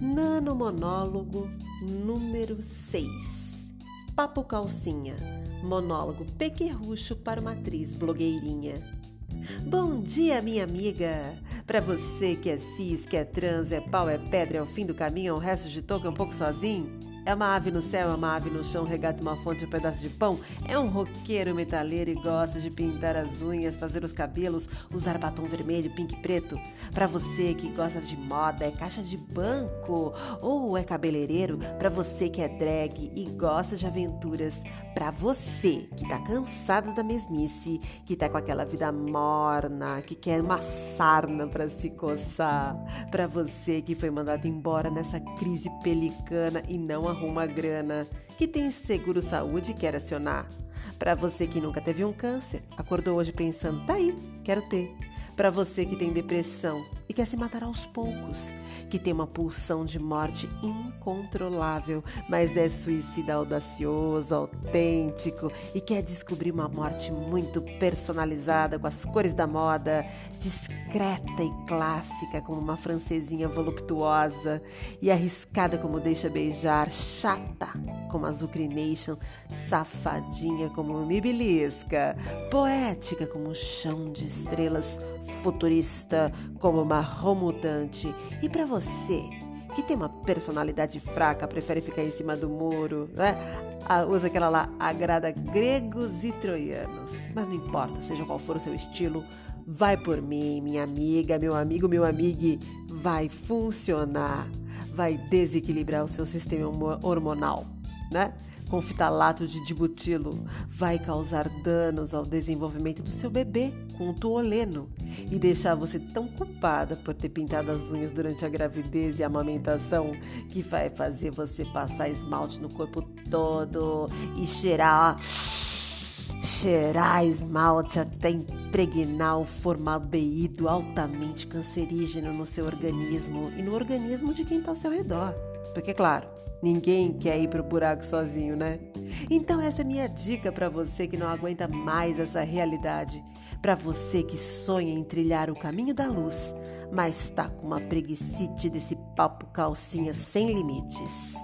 Monomonólogo número 6 Papo Calcinha Monólogo pequerrucho para uma atriz blogueirinha. Bom dia, minha amiga! Para você que é cis, que é trans, é pau, é pedra, é o fim do caminho, é o resto de toco, é um pouco sozinho? É uma ave no céu, é uma ave no chão, regata uma fonte, um pedaço de pão. É um roqueiro metaleiro e gosta de pintar as unhas, fazer os cabelos, usar batom vermelho, pink e preto. Para você que gosta de moda, é caixa de banco ou é cabeleireiro. Para você que é drag e gosta de aventuras. Para você que tá cansada da mesmice, que tá com aquela vida morna, que quer uma sarna para se coçar. Para você que foi mandado embora nessa crise pelicana e não arruma grana, que tem seguro saúde e quer acionar. Para você que nunca teve um câncer, acordou hoje pensando, tá aí, quero ter. Para você que tem depressão e quer se matar aos poucos, que tem uma pulsão de morte incontrolável, mas é suicida audacioso, autêntico e quer descobrir uma morte muito personalizada com as cores da moda, discreta e clássica como uma francesinha voluptuosa e arriscada como deixa beijar, chata como a Zucrination, safadinha como me belisca, poética como um chão de estrelas, futurista como marrom mutante. E para você que tem uma personalidade fraca, prefere ficar em cima do muro, né? Ah, usa aquela lá, agrada gregos e troianos. Mas não importa, seja qual for o seu estilo, vai por mim, minha amiga, meu amigo, meu amigo, vai funcionar, vai desequilibrar o seu sistema hormonal né? Com fitalato de dibutilo, vai causar danos ao desenvolvimento do seu bebê com o tuoleno e deixar você tão culpada por ter pintado as unhas durante a gravidez e a amamentação que vai fazer você passar esmalte no corpo todo e cheirar, cheirar esmalte até impregnar o formaldeído altamente cancerígeno no seu organismo e no organismo de quem está ao seu redor. Porque, claro, Ninguém quer ir pro buraco sozinho, né? Então essa é minha dica para você que não aguenta mais essa realidade, para você que sonha em trilhar o caminho da luz, mas tá com uma preguicite desse papo calcinha sem limites.